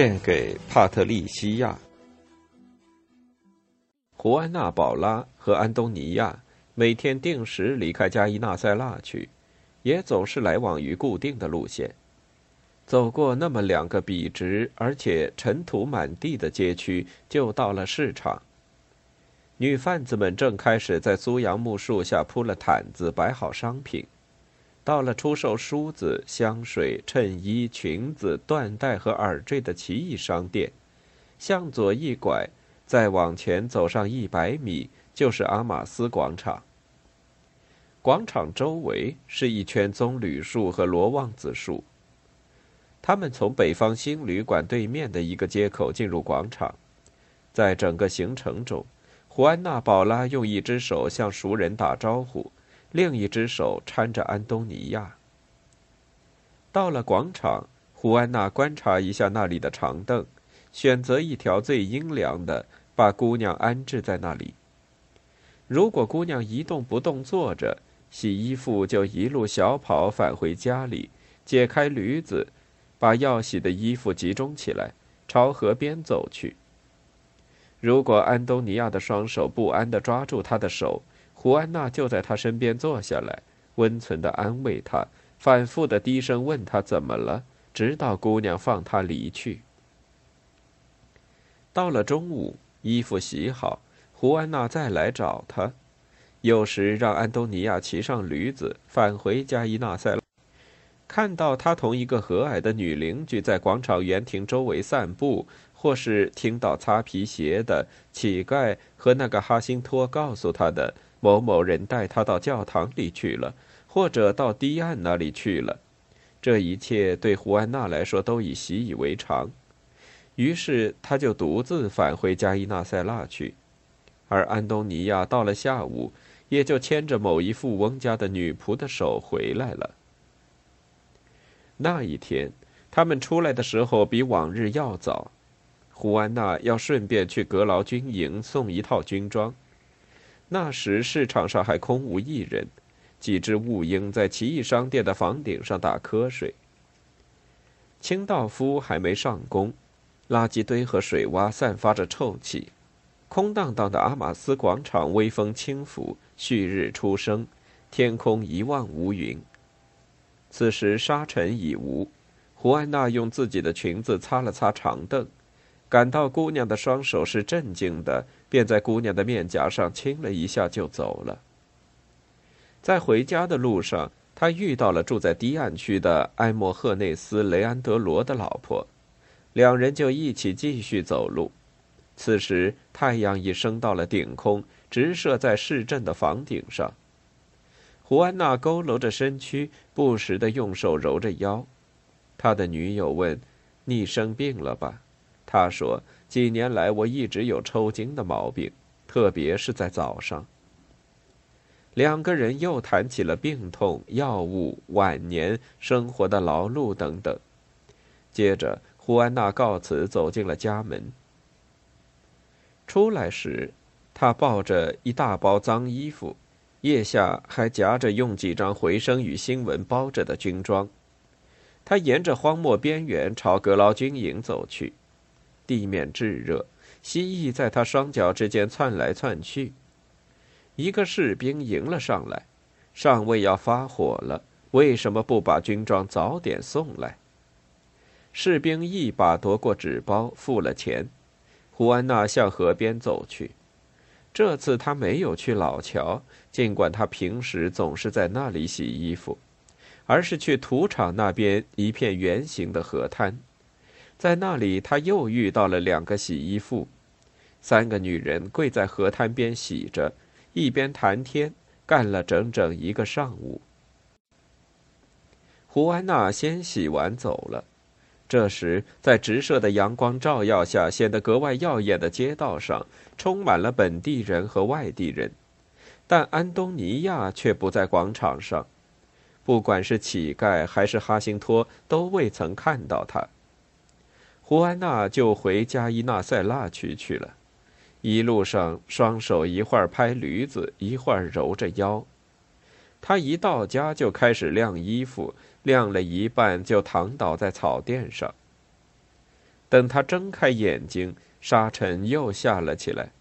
献给帕特利西亚、胡安娜·宝拉和安东尼亚，每天定时离开加伊纳塞拉去，也总是来往于固定的路线。走过那么两个笔直而且尘土满地的街区，就到了市场。女贩子们正开始在苏杨木树下铺了毯子，摆好商品。到了出售梳子、香水、衬衣、裙子、缎带和耳坠的奇异商店，向左一拐，再往前走上一百米，就是阿马斯广场。广场周围是一圈棕榈树和罗望子树。他们从北方新旅馆对面的一个街口进入广场，在整个行程中，胡安娜·宝拉用一只手向熟人打招呼。另一只手搀着安东尼亚。到了广场，胡安娜观察一下那里的长凳，选择一条最阴凉的，把姑娘安置在那里。如果姑娘一动不动坐着，洗衣服就一路小跑返回家里，解开驴子，把要洗的衣服集中起来，朝河边走去。如果安东尼亚的双手不安地抓住她的手，胡安娜就在他身边坐下来，温存地安慰他，反复地低声问他怎么了，直到姑娘放他离去。到了中午，衣服洗好，胡安娜再来找他，有时让安东尼亚骑上驴子返回加伊纳塞。看到他同一个和蔼的女邻居在广场园亭周围散步，或是听到擦皮鞋的乞丐和那个哈辛托告诉他的。某某人带他到教堂里去了，或者到堤岸那里去了。这一切对胡安娜来说都已习以为常，于是他就独自返回加伊纳塞拉去。而安东尼亚到了下午，也就牵着某一富翁家的女仆的手回来了。那一天，他们出来的时候比往日要早。胡安娜要顺便去阁劳军营送一套军装。那时市场上还空无一人，几只雾鹰在奇异商店的房顶上打瞌睡。清道夫还没上工，垃圾堆和水洼散发着臭气，空荡荡的阿马斯广场微风轻拂，旭日初升，天空一望无云。此时沙尘已无，胡安娜用自己的裙子擦了擦长凳。感到姑娘的双手是镇静的，便在姑娘的面颊上亲了一下，就走了。在回家的路上，他遇到了住在堤岸区的埃莫赫内斯·雷安德罗的老婆，两人就一起继续走路。此时太阳已升到了顶空，直射在市镇的房顶上。胡安娜佝偻着身躯，不时的用手揉着腰。他的女友问：“你生病了吧？”他说：“几年来，我一直有抽筋的毛病，特别是在早上。”两个人又谈起了病痛、药物、晚年生活的劳碌等等。接着，胡安娜告辞，走进了家门。出来时，他抱着一大包脏衣服，腋下还夹着用几张回声与新闻包着的军装。他沿着荒漠边缘朝格劳军营走去。地面炙热，蜥蜴在他双脚之间窜来窜去。一个士兵迎了上来，上尉要发火了，为什么不把军装早点送来？士兵一把夺过纸包，付了钱。胡安娜向河边走去，这次他没有去老桥，尽管他平时总是在那里洗衣服，而是去土场那边一片圆形的河滩。在那里，他又遇到了两个洗衣妇，三个女人跪在河滩边洗着，一边谈天，干了整整一个上午。胡安娜先洗完走了，这时，在直射的阳光照耀下，显得格外耀眼的街道上，充满了本地人和外地人，但安东尼亚却不在广场上。不管是乞丐还是哈辛托，都未曾看到他。胡安娜就回加伊纳塞拉区去了，一路上双手一会儿拍驴子，一会儿揉着腰。他一到家就开始晾衣服，晾了一半就躺倒在草垫上。等他睁开眼睛，沙尘又下了起来。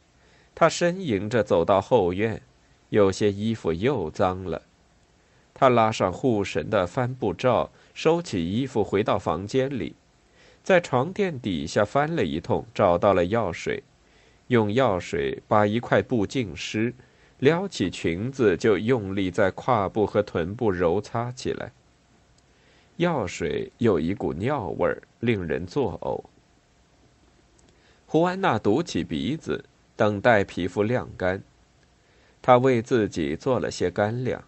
他呻吟着走到后院，有些衣服又脏了。他拉上护神的帆布罩，收起衣服，回到房间里，在床垫底下翻了一通，找到了药水，用药水把一块布浸湿。撩起裙子，就用力在胯部和臀部揉擦起来。药水有一股尿味儿，令人作呕。胡安娜堵起鼻子，等待皮肤晾干。她为自己做了些干粮。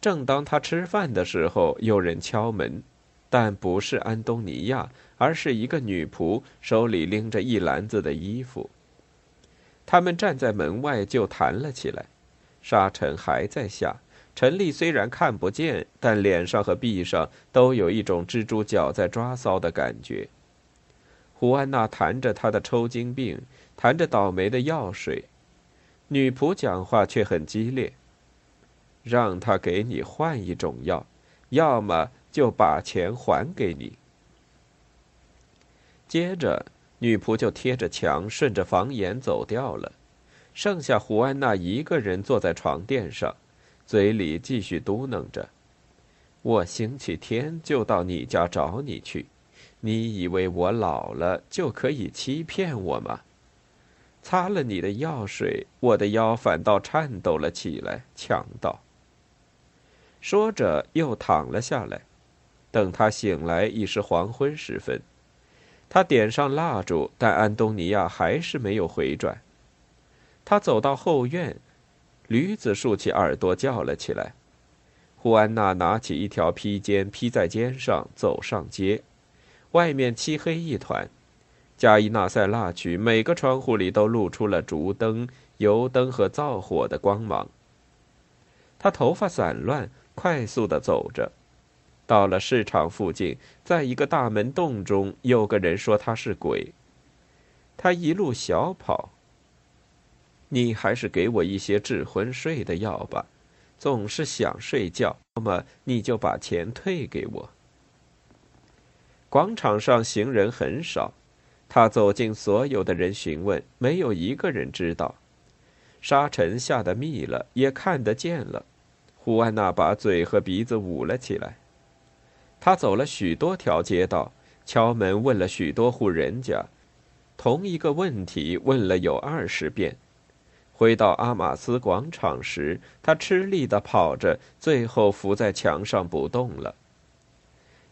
正当她吃饭的时候，有人敲门，但不是安东尼亚，而是一个女仆，手里拎着一篮子的衣服。他们站在门外就谈了起来，沙尘还在下。陈丽虽然看不见，但脸上和臂上都有一种蜘蛛脚在抓搔的感觉。胡安娜谈着她的抽筋病，谈着倒霉的药水，女仆讲话却很激烈：“让他给你换一种药，要么就把钱还给你。”接着。女仆就贴着墙，顺着房檐走掉了，剩下胡安娜一个人坐在床垫上，嘴里继续嘟囔着：“我星期天就到你家找你去，你以为我老了就可以欺骗我吗？”擦了你的药水，我的腰反倒颤抖了起来。强盗。说着又躺了下来，等他醒来已是黄昏时分。他点上蜡烛，但安东尼亚还是没有回转。他走到后院，驴子竖起耳朵叫了起来。胡安娜拿起一条披肩披在肩上，走上街。外面漆黑一团，加伊纳塞拉区每个窗户里都露出了烛灯、油灯和灶火的光芒。他头发散乱，快速的走着。到了市场附近，在一个大门洞中，有个人说他是鬼。他一路小跑。你还是给我一些治昏睡的药吧，总是想睡觉。那么你就把钱退给我。广场上行人很少，他走进所有的人询问，没有一个人知道。沙尘下得密了，也看得见了。胡安娜把嘴和鼻子捂了起来。他走了许多条街道，敲门问了许多户人家，同一个问题问了有二十遍。回到阿马斯广场时，他吃力地跑着，最后伏在墙上不动了。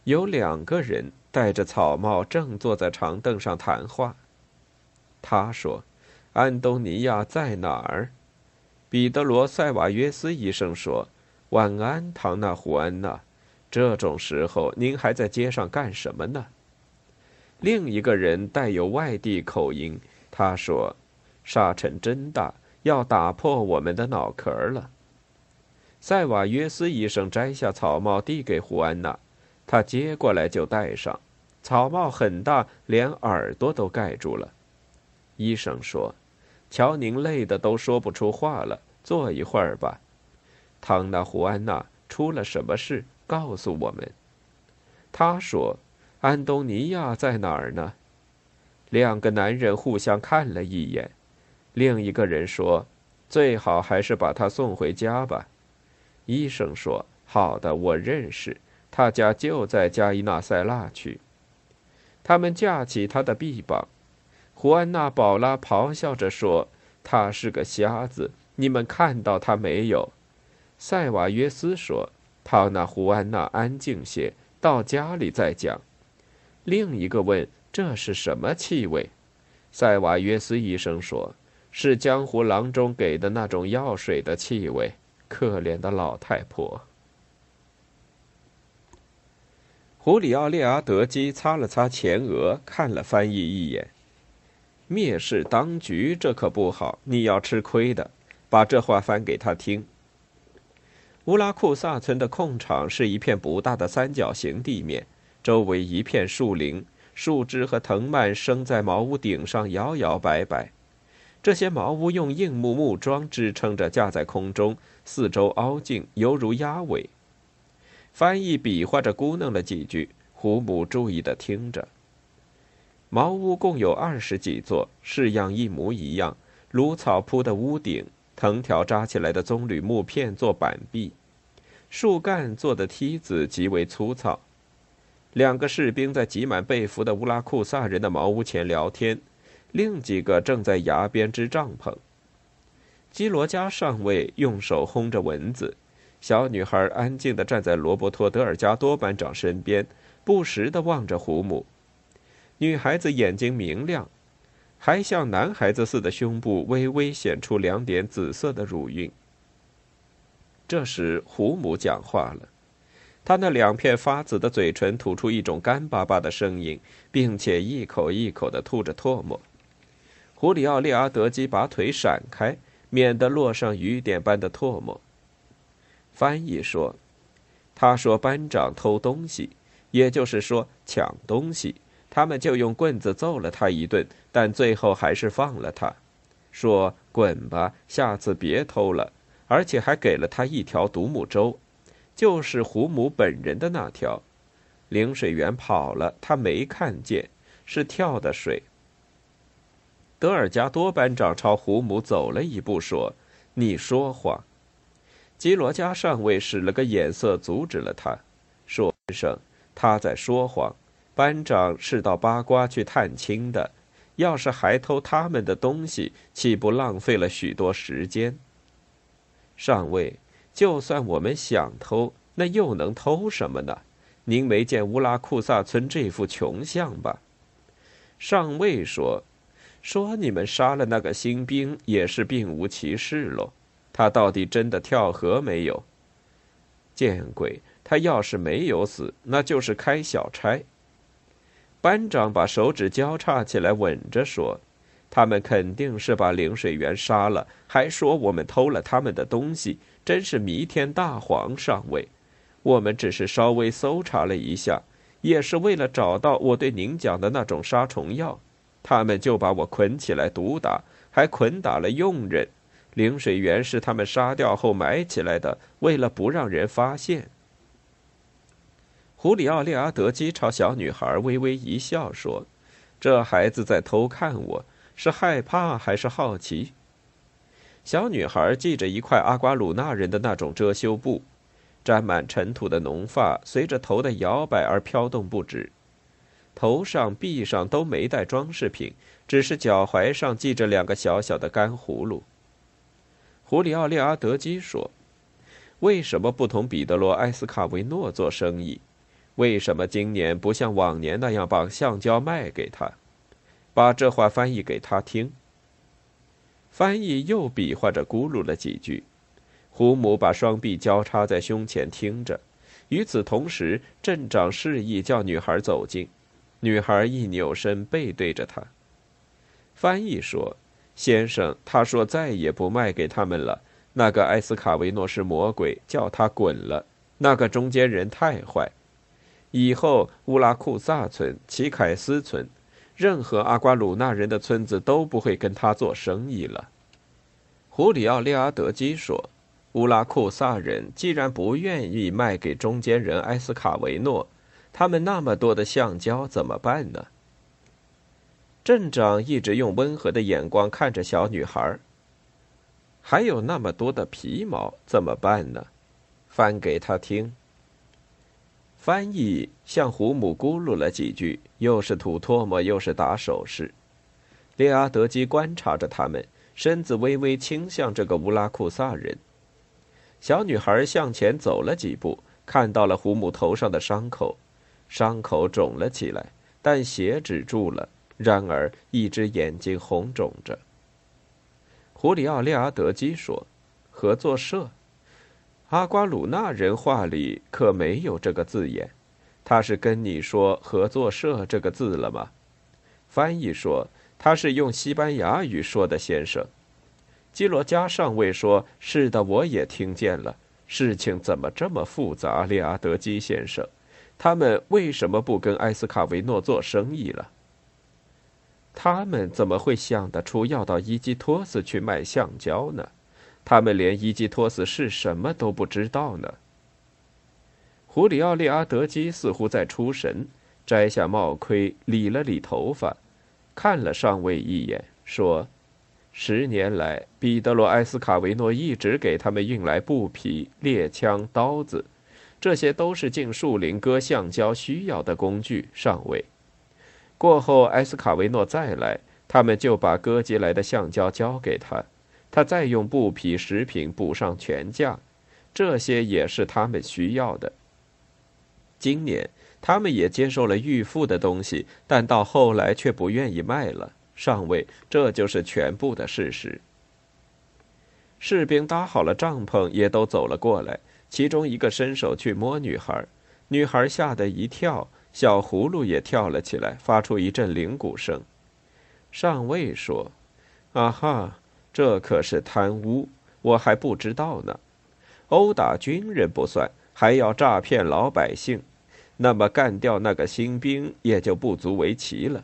有两个人戴着草帽，正坐在长凳上谈话。他说：“安东尼亚在哪儿？”彼得罗·塞瓦约斯医生说：“晚安，唐纳·胡安娜。”这种时候，您还在街上干什么呢？另一个人带有外地口音，他说：“沙尘真大，要打破我们的脑壳了。”塞瓦约斯医生摘下草帽递给胡安娜，他接过来就戴上。草帽很大，连耳朵都盖住了。医生说：“瞧您累得都说不出话了，坐一会儿吧。”唐纳胡安娜出了什么事？告诉我们，他说：“安东尼亚在哪儿呢？”两个男人互相看了一眼，另一个人说：“最好还是把他送回家吧。”医生说：“好的，我认识，他家就在加伊纳塞拉区。”他们架起他的臂膀。胡安娜·宝拉咆哮着说：“他是个瞎子，你们看到他没有？”塞瓦约斯说。汤纳胡安娜安静些，到家里再讲。另一个问：“这是什么气味？”塞瓦约斯医生说：“是江湖郎中给的那种药水的气味。”可怜的老太婆。胡里奥列阿德基擦了擦前额，看了翻译一眼。蔑视当局，这可不好，你要吃亏的。把这话翻给他听。乌拉库萨村的空场是一片不大的三角形地面，周围一片树林，树枝和藤蔓生在茅屋顶上，摇摇摆摆。这些茅屋用硬木木桩支撑着，架在空中，四周凹进，犹如鸭尾。翻译比划着咕哝了几句，胡母注意的听着。茅屋共有二十几座，式样一模一样，芦草铺的屋顶，藤条扎起来的棕榈木片做板壁，树干做的梯子极为粗糙。两个士兵在挤满被俘的乌拉库萨人的茅屋前聊天，另几个正在崖边支帐篷。基罗加上尉用手轰着蚊子，小女孩安静地站在罗伯托·德尔加多班长身边，不时地望着胡母。女孩子眼睛明亮，还像男孩子似的，胸部微微显出两点紫色的乳晕。这时，胡母讲话了，她那两片发紫的嘴唇吐出一种干巴巴的声音，并且一口一口的吐着唾沫。胡里奥·列阿德基把腿闪开，免得落上雨点般的唾沫。翻译说：“他说班长偷东西，也就是说抢东西。”他们就用棍子揍了他一顿，但最后还是放了他，说：“滚吧，下次别偷了。”而且还给了他一条独木舟，就是胡母本人的那条。领水员跑了，他没看见，是跳的水。德尔加多班长朝胡母走了一步，说：“你说谎。”基罗加上尉使了个眼色，阻止了他，说：“先生，他在说谎。”班长是到八卦去探亲的，要是还偷他们的东西，岂不浪费了许多时间？上尉，就算我们想偷，那又能偷什么呢？您没见乌拉库萨村这副穷相吧？上尉说：“说你们杀了那个新兵，也是并无其事喽。他到底真的跳河没有？见鬼！他要是没有死，那就是开小差。”班长把手指交叉起来，吻着说：“他们肯定是把领水员杀了，还说我们偷了他们的东西，真是弥天大谎！上尉，我们只是稍微搜查了一下，也是为了找到我对您讲的那种杀虫药，他们就把我捆起来毒打，还捆打了佣人。领水员是他们杀掉后埋起来的，为了不让人发现。”胡里奥·列阿德基朝小女孩微微一笑，说：“这孩子在偷看我，是害怕还是好奇？”小女孩系着一块阿瓜鲁纳人的那种遮羞布，沾满尘土的浓发随着头的摇摆而飘动不止，头上、臂上都没带装饰品，只是脚踝上系着两个小小的干葫芦。胡里奥·列阿德基说：“为什么不同彼得罗·埃斯卡维诺做生意？”为什么今年不像往年那样把橡胶卖给他？把这话翻译给他听。翻译又比划着咕噜了几句。胡母把双臂交叉在胸前听着。与此同时，镇长示意叫女孩走近。女孩一扭身，背对着他。翻译说：“先生，他说再也不卖给他们了。那个埃斯卡维诺是魔鬼，叫他滚了。那个中间人太坏。”以后，乌拉库萨村、奇凯斯村，任何阿瓜鲁纳人的村子都不会跟他做生意了。胡里奥·列阿德基说：“乌拉库萨人既然不愿意卖给中间人埃斯卡维诺，他们那么多的橡胶怎么办呢？”镇长一直用温和的眼光看着小女孩。还有那么多的皮毛怎么办呢？翻给他听。翻译向胡母咕噜了几句，又是吐唾沫，又是打手势。列阿德基观察着他们，身子微微倾向这个乌拉库萨人。小女孩向前走了几步，看到了胡母头上的伤口，伤口肿了起来，但血止住了。然而，一只眼睛红肿着。胡里奥·列阿德基说：“合作社。”阿瓜鲁纳人话里可没有这个字眼，他是跟你说“合作社”这个字了吗？翻译说他是用西班牙语说的，先生。基罗加上尉说：“是的，我也听见了。事情怎么这么复杂，利阿德基先生？他们为什么不跟埃斯卡维诺做生意了？他们怎么会想得出要到伊基托斯去卖橡胶呢？他们连伊基托斯是什么都不知道呢？”胡里奥·利阿德基似乎在出神，摘下帽盔，理了理头发，看了上尉一眼，说。十年来，彼得罗·埃斯卡维诺一直给他们运来布匹、猎枪、刀子，这些都是进树林割橡胶需要的工具。上尉，过后埃斯卡维诺再来，他们就把割集来的橡胶交给他，他再用布匹、食品补上全价，这些也是他们需要的。今年，他们也接受了预付的东西，但到后来却不愿意卖了。上尉，这就是全部的事实。士兵搭好了帐篷，也都走了过来。其中一个伸手去摸女孩，女孩吓得一跳，小葫芦也跳了起来，发出一阵铃鼓声。上尉说：“啊哈，这可是贪污，我还不知道呢。殴打军人不算，还要诈骗老百姓，那么干掉那个新兵也就不足为奇了。”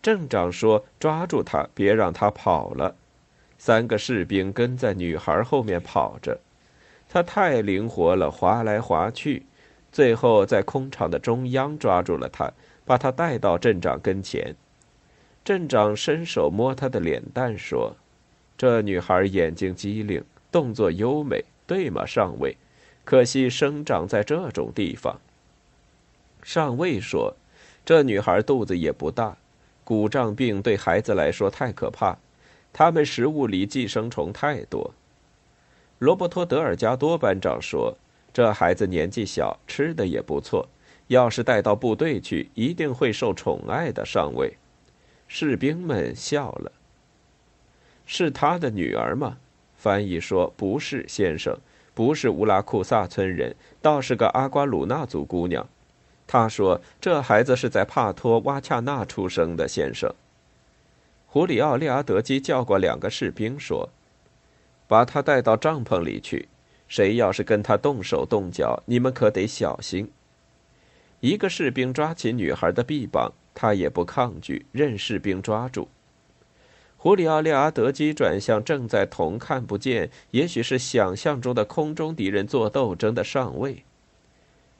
镇长说：“抓住他，别让他跑了。”三个士兵跟在女孩后面跑着，他太灵活了，滑来滑去，最后在空场的中央抓住了他，把他带到镇长跟前。镇长伸手摸他的脸蛋，说：“这女孩眼睛机灵，动作优美，对吗，上尉？可惜生长在这种地方。”上尉说：“这女孩肚子也不大。”骨胀病对孩子来说太可怕，他们食物里寄生虫太多。罗伯托·德尔加多班长说：“这孩子年纪小，吃的也不错，要是带到部队去，一定会受宠爱的。”上尉，士兵们笑了。是他的女儿吗？翻译说：“不是，先生，不是乌拉库萨村人，倒是个阿瓜鲁纳族姑娘。”他说：“这孩子是在帕托瓦恰纳出生的，先生。”胡里奥·利阿德基叫过两个士兵说：“把他带到帐篷里去，谁要是跟他动手动脚，你们可得小心。”一个士兵抓起女孩的臂膀，他也不抗拒，任士兵抓住。胡里奥·利阿德基转向正在同看不见，也许是想象中的空中敌人做斗争的上尉。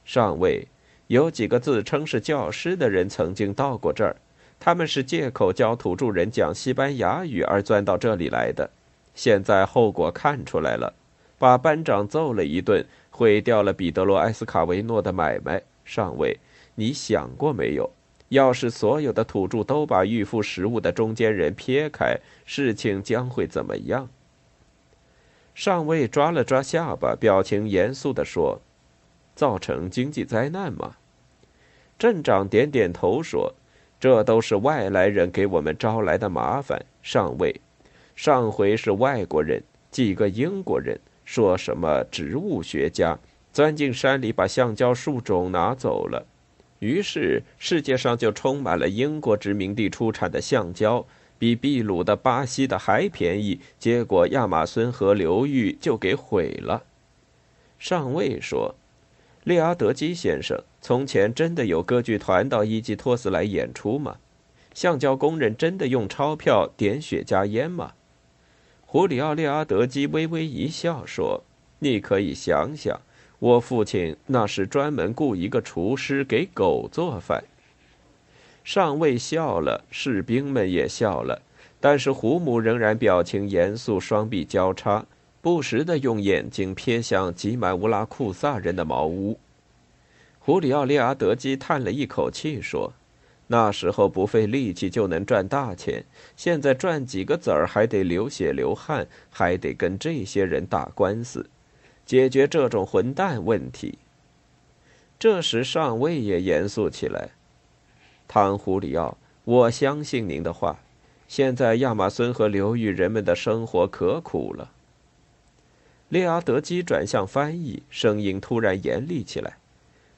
上尉。有几个自称是教师的人曾经到过这儿，他们是借口教土著人讲西班牙语而钻到这里来的。现在后果看出来了，把班长揍了一顿，毁掉了彼得罗·埃斯卡维诺的买卖。上尉，你想过没有？要是所有的土著都把预付食物的中间人撇开，事情将会怎么样？上尉抓了抓下巴，表情严肃地说。造成经济灾难吗？镇长点点头说：“这都是外来人给我们招来的麻烦。”上尉，上回是外国人，几个英国人，说什么植物学家钻进山里把橡胶树种拿走了，于是世界上就充满了英国殖民地出产的橡胶，比秘鲁的、巴西的还便宜。结果亚马孙河流域就给毁了。上尉说。列阿德基先生，从前真的有歌剧团到伊基托斯来演出吗？橡胶工人真的用钞票点雪茄烟吗？胡里奥·列阿德基微微一笑说：“你可以想想，我父亲那是专门雇一个厨师给狗做饭。”上尉笑了，士兵们也笑了，但是胡姆仍然表情严肃，双臂交叉。不时地用眼睛瞥向挤满乌拉库萨人的茅屋。胡里奥·利阿德基叹了一口气说：“那时候不费力气就能赚大钱，现在赚几个子儿还得流血流汗，还得跟这些人打官司，解决这种混蛋问题。”这时上尉也严肃起来：“汤胡里奥，我相信您的话。现在亚马孙河流域人们的生活可苦了。”列阿德基转向翻译，声音突然严厉起来：“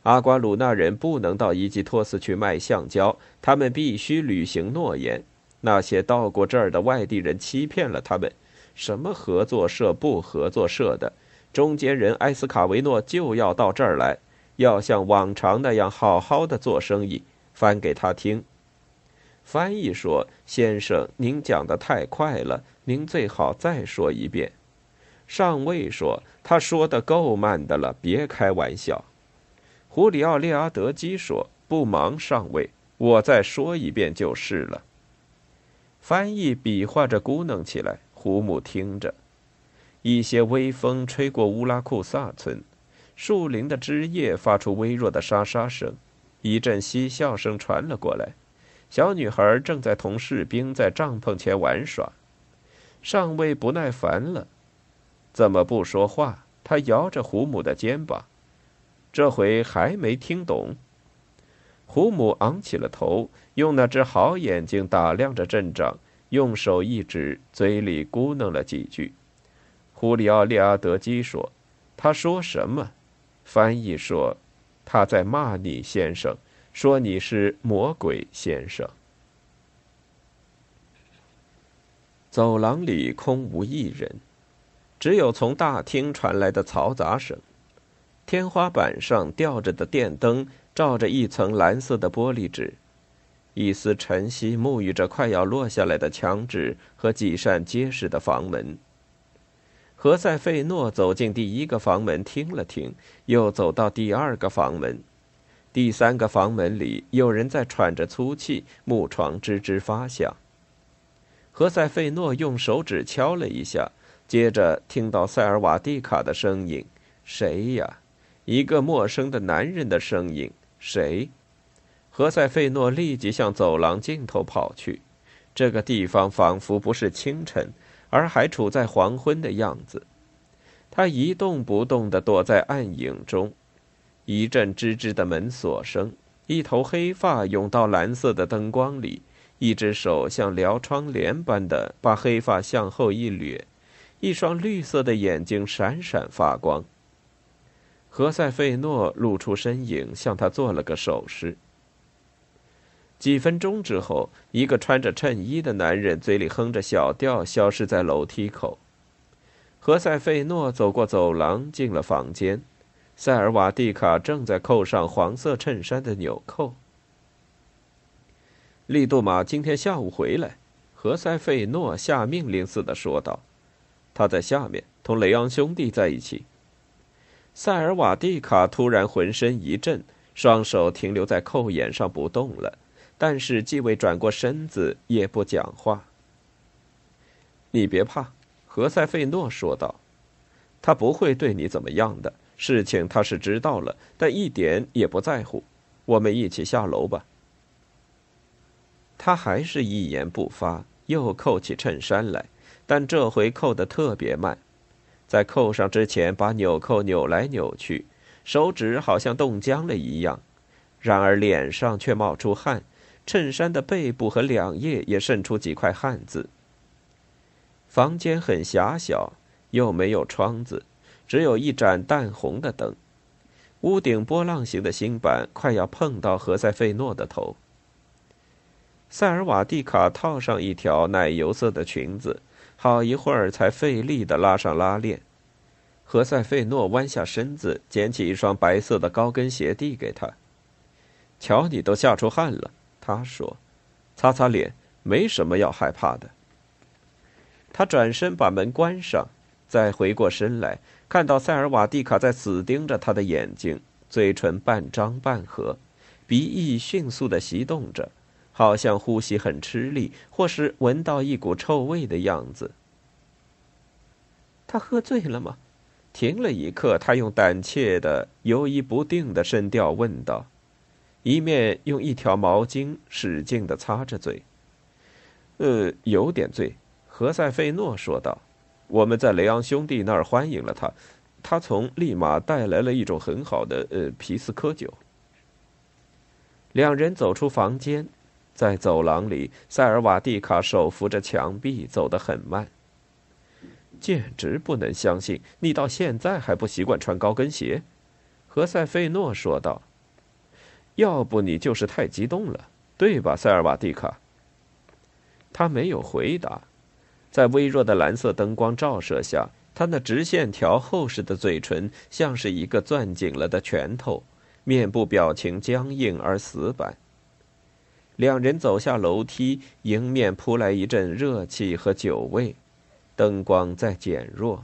阿瓜鲁纳人不能到伊吉托斯去卖橡胶，他们必须履行诺言。那些到过这儿的外地人欺骗了他们，什么合作社不合作社的，中间人埃斯卡维诺就要到这儿来，要像往常那样好好的做生意。翻给他听。翻译说：“先生，您讲的太快了，您最好再说一遍。”上尉说：“他说的够慢的了，别开玩笑。”胡里奥·列阿德基说：“不忙，上尉，我再说一遍就是了。”翻译比划着咕哝起来，胡母听着。一些微风吹过乌拉库萨村，树林的枝叶发出微弱的沙沙声，一阵嬉笑声传了过来。小女孩正在同士兵在帐篷前玩耍。上尉不耐烦了，怎么不说话？他摇着胡母的肩膀。这回还没听懂。胡母昂起了头，用那只好眼睛打量着镇长，用手一指，嘴里咕哝了几句。胡里奥·利阿德基说：“他说什么？”翻译说：“他在骂你，先生，说你是魔鬼先生。”走廊里空无一人，只有从大厅传来的嘈杂声。天花板上吊着的电灯照着一层蓝色的玻璃纸，一丝晨曦沐浴着快要落下来的墙纸和几扇结实的房门。何塞费诺走进第一个房门，听了听，又走到第二个房门。第三个房门里有人在喘着粗气，木床吱吱发响。何塞费诺用手指敲了一下，接着听到塞尔瓦蒂卡的声音：“谁呀？”一个陌生的男人的声音，谁？何塞费诺立即向走廊尽头跑去。这个地方仿佛不是清晨，而还处在黄昏的样子。他一动不动地躲在暗影中。一阵吱吱的门锁声，一头黑发涌到蓝色的灯光里，一只手像撩窗帘般的把黑发向后一掠，一双绿色的眼睛闪闪发光。何塞费诺露出身影，向他做了个手势。几分钟之后，一个穿着衬衣的男人嘴里哼着小调，消失在楼梯口。何塞费诺走过走廊，进了房间。塞尔瓦蒂卡正在扣上黄色衬衫的纽扣。利杜马今天下午回来，何塞费诺下命令似的说道：“他在下面，同雷昂兄弟在一起。”塞尔瓦蒂卡突然浑身一震，双手停留在扣眼上不动了，但是既未转过身子，也不讲话。你别怕，何塞费诺说道：“他不会对你怎么样的。事情他是知道了，但一点也不在乎。我们一起下楼吧。”他还是一言不发，又扣起衬衫来，但这回扣得特别慢。在扣上之前，把纽扣扭来扭去，手指好像冻僵了一样。然而脸上却冒出汗，衬衫的背部和两页也渗出几块汗渍。房间很狭小，又没有窗子，只有一盏淡红的灯。屋顶波浪形的星板快要碰到何塞费诺的头。塞尔瓦蒂卡套上一条奶油色的裙子。好一会儿才费力地拉上拉链。何塞费诺弯下身子，捡起一双白色的高跟鞋递给他。“瞧，你都吓出汗了。”他说，“擦擦脸，没什么要害怕的。”他转身把门关上，再回过身来，看到塞尔瓦蒂卡在死盯着他的眼睛，嘴唇半张半合，鼻翼迅速的翕动着。好像呼吸很吃力，或是闻到一股臭味的样子。他喝醉了吗？停了一刻，他用胆怯的、犹疑不定的声调问道，一面用一条毛巾使劲的擦着嘴。呃，有点醉。何塞费诺说道：“我们在雷昂兄弟那儿欢迎了他，他从利马带来了一种很好的呃皮斯科酒。”两人走出房间。在走廊里，塞尔瓦蒂卡手扶着墙壁，走得很慢。简直不能相信，你到现在还不习惯穿高跟鞋，何塞费诺说道。要不你就是太激动了，对吧，塞尔瓦蒂卡？他没有回答。在微弱的蓝色灯光照射下，他那直线条、厚实的嘴唇像是一个攥紧了的拳头，面部表情僵硬而死板。两人走下楼梯，迎面扑来一阵热气和酒味，灯光在减弱。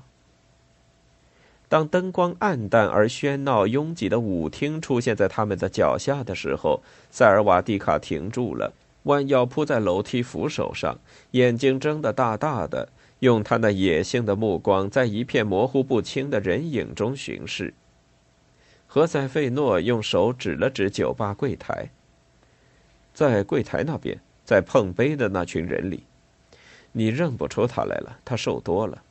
当灯光暗淡而喧闹拥挤的舞厅出现在他们的脚下的时候，塞尔瓦蒂卡停住了，弯腰扑在楼梯扶手上，眼睛睁得大大的，用他那野性的目光在一片模糊不清的人影中巡视。何塞费诺用手指了指酒吧柜台，在柜台那边，在碰杯的那群人里，你认不出他来了，他瘦多了。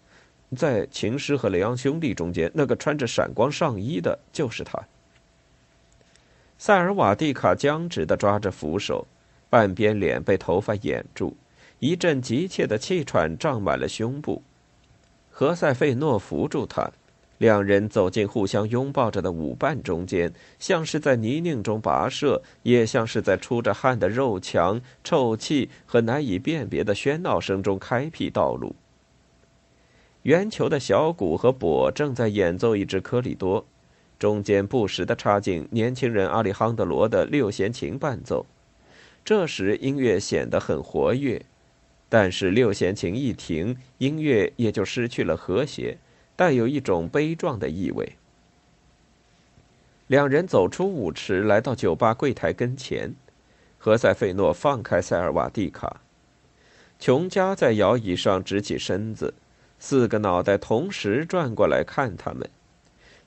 在琴师和雷昂兄弟中间，那个穿着闪光上衣的就是他。塞尔瓦蒂卡僵直的抓着扶手，半边脸被头发掩住，一阵急切的气喘胀满了胸部。何塞费诺扶住他，两人走进互相拥抱着的舞伴中间，像是在泥泞中跋涉，也像是在出着汗的肉墙、臭气和难以辨别的喧闹声中开辟道路。圆球的小鼓和钹正在演奏一支科里多，中间不时的插进年轻人阿里亨德罗的六弦琴伴奏。这时音乐显得很活跃，但是六弦琴一停，音乐也就失去了和谐，带有一种悲壮的意味。两人走出舞池，来到酒吧柜台跟前。何塞费诺放开塞尔瓦蒂卡，琼加在摇椅上直起身子。四个脑袋同时转过来看他们，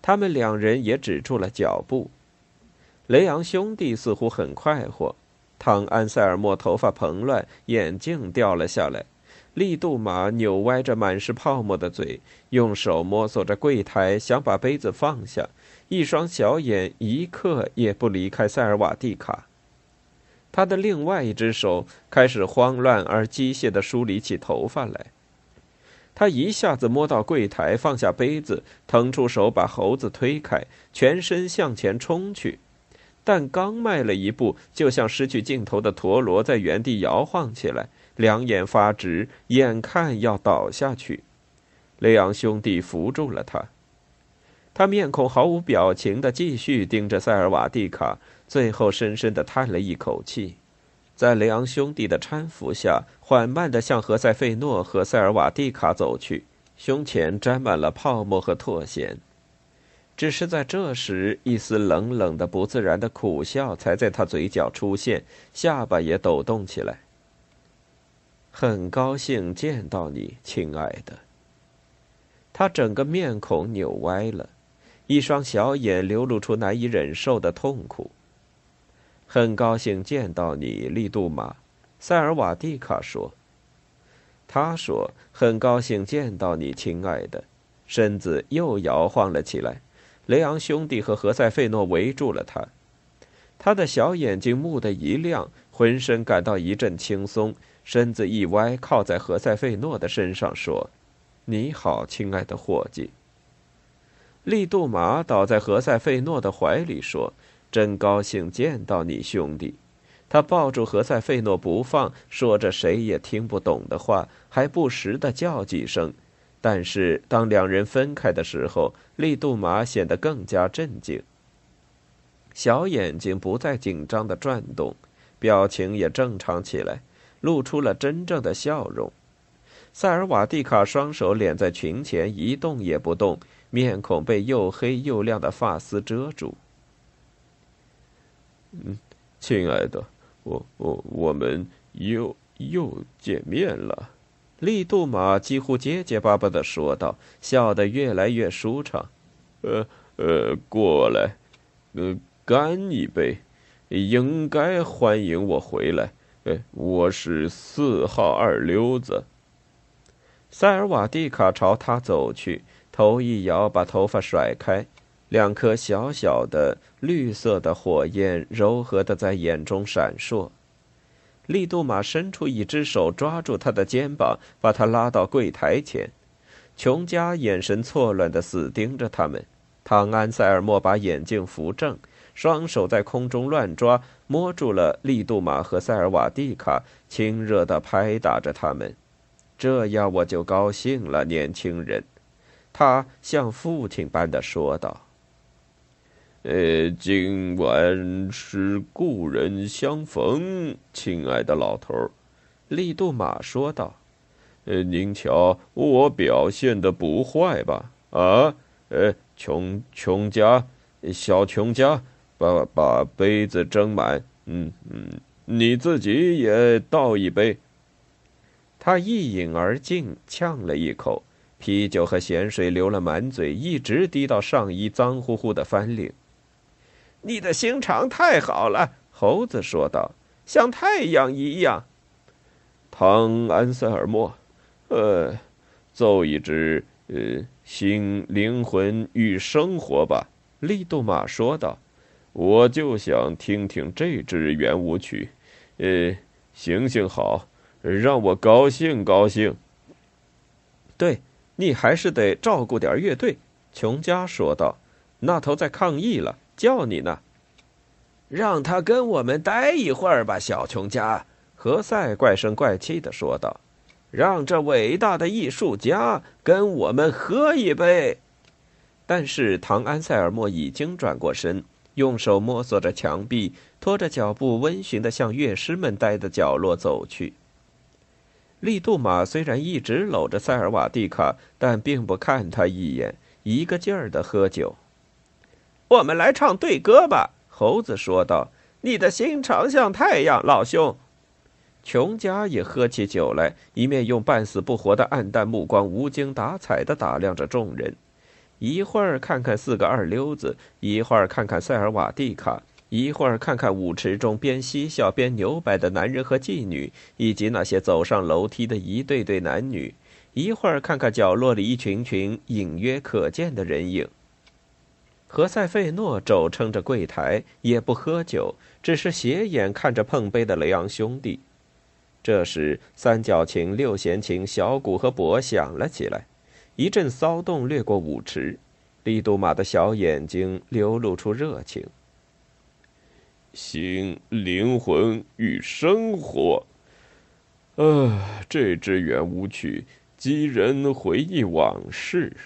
他们两人也止住了脚步。雷昂兄弟似乎很快活，汤安塞尔莫头发蓬乱，眼镜掉了下来。利杜马扭歪着满是泡沫的嘴，用手摸索着柜台，想把杯子放下，一双小眼一刻也不离开塞尔瓦蒂卡。他的另外一只手开始慌乱而机械地梳理起头发来。他一下子摸到柜台，放下杯子，腾出手把猴子推开，全身向前冲去。但刚迈了一步，就像失去尽头的陀螺，在原地摇晃起来，两眼发直，眼看要倒下去。雷昂兄弟扶住了他，他面孔毫无表情地继续盯着塞尔瓦蒂卡，最后深深地叹了一口气。在雷昂兄弟的搀扶下，缓慢地向何塞费诺和塞尔瓦蒂卡走去，胸前沾满了泡沫和唾涎。只是在这时，一丝冷冷的、不自然的苦笑才在他嘴角出现，下巴也抖动起来。很高兴见到你，亲爱的。他整个面孔扭歪了，一双小眼流露出难以忍受的痛苦。很高兴见到你，利杜马，塞尔瓦蒂卡说。他说：“很高兴见到你，亲爱的。”身子又摇晃了起来。雷昂兄弟和何塞费诺围住了他。他的小眼睛蓦地一亮，浑身感到一阵轻松，身子一歪，靠在何塞费诺的身上说：“你好，亲爱的伙计。”利杜马倒在何塞费诺的怀里说。真高兴见到你，兄弟！他抱住何塞费诺不放，说着谁也听不懂的话，还不时的叫几声。但是当两人分开的时候，利杜马显得更加镇静，小眼睛不再紧张的转动，表情也正常起来，露出了真正的笑容。塞尔瓦蒂卡双手敛在裙前，一动也不动，面孔被又黑又亮的发丝遮住。嗯，亲爱的，我我我们又又见面了。利杜马几乎结结巴巴的说道，笑得越来越舒畅。呃呃，过来，呃，干一杯，应该欢迎我回来。呃，我是四号二溜子。塞尔瓦蒂卡朝他走去，头一摇，把头发甩开。两颗小小的绿色的火焰柔和的在眼中闪烁。利杜马伸出一只手抓住他的肩膀，把他拉到柜台前。琼加眼神错乱的死盯着他们。唐安塞尔莫把眼镜扶正，双手在空中乱抓，摸住了利杜玛和塞尔瓦蒂卡，亲热地拍打着他们。这样我就高兴了，年轻人。他像父亲般的说道：“呃，今晚是故人相逢，亲爱的老头。”利杜马说道：“呃，您瞧，我表现的不坏吧？啊，呃，穷穷家，小穷家，把把杯子斟满。嗯嗯，你自己也倒一杯。”他一饮而尽，呛了一口，啤酒和咸水流了满嘴，一直滴到上衣脏乎乎的翻领。你的心肠太好了，猴子说道，像太阳一样。唐安塞尔莫，呃，奏一支呃心灵魂与生活吧。利杜马说道：“我就想听听这支圆舞曲。呃，行行好，让我高兴高兴。”对，你还是得照顾点乐队。”琼家说道，“那头在抗议了，叫你呢。”让他跟我们待一会儿吧，小琼加。何塞怪声怪气的说道：“让这伟大的艺术家跟我们喝一杯。”但是唐安塞尔莫已经转过身，用手摸索着墙壁，拖着脚步温驯的向乐师们待的角落走去。利杜马虽然一直搂着塞尔瓦蒂卡，但并不看他一眼，一个劲儿的喝酒。我们来唱对歌吧，猴子说道：“你的心肠像太阳，老兄。”琼家也喝起酒来，一面用半死不活的暗淡目光无精打采地打量着众人，一会儿看看四个二流子，一会儿看看塞尔瓦蒂卡，一会儿看看舞池中边嬉笑边扭摆的男人和妓女，以及那些走上楼梯的一对对男女，一会儿看看角落里一群群隐约可见的人影。何塞费诺肘撑着柜台，也不喝酒，只是斜眼看着碰杯的雷昂兄弟。这时，三角琴、六弦琴、小鼓和钹响了起来，一阵骚动掠过舞池。利杜玛的小眼睛流露出热情。心、灵魂与生活。啊，这支圆舞曲激人回忆往事。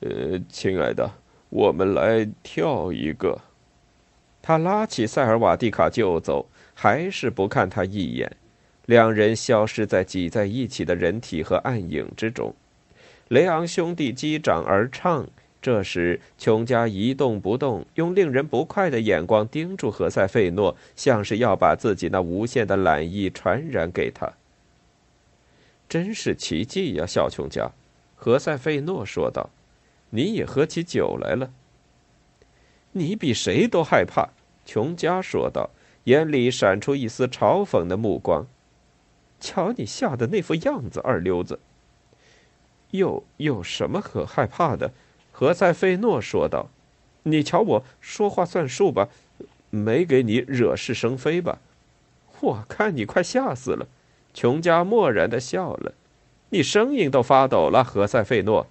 呃，亲爱的，我们来跳一个。他拉起塞尔瓦蒂卡就走，还是不看他一眼。两人消失在挤在一起的人体和暗影之中。雷昂兄弟击掌而唱。这时，琼加一动不动，用令人不快的眼光盯住何塞费诺，像是要把自己那无限的懒意传染给他。真是奇迹呀，小琼加！何塞费诺说道：“你也喝起酒来了。”你比谁都害怕，琼佳说道，眼里闪出一丝嘲讽的目光。瞧你吓的那副样子，二流子。有有什么可害怕的？何塞费诺说道：“你瞧我说话算数吧，没给你惹是生非吧？我看你快吓死了。”琼加漠然的笑了：“你声音都发抖了，何塞费诺。”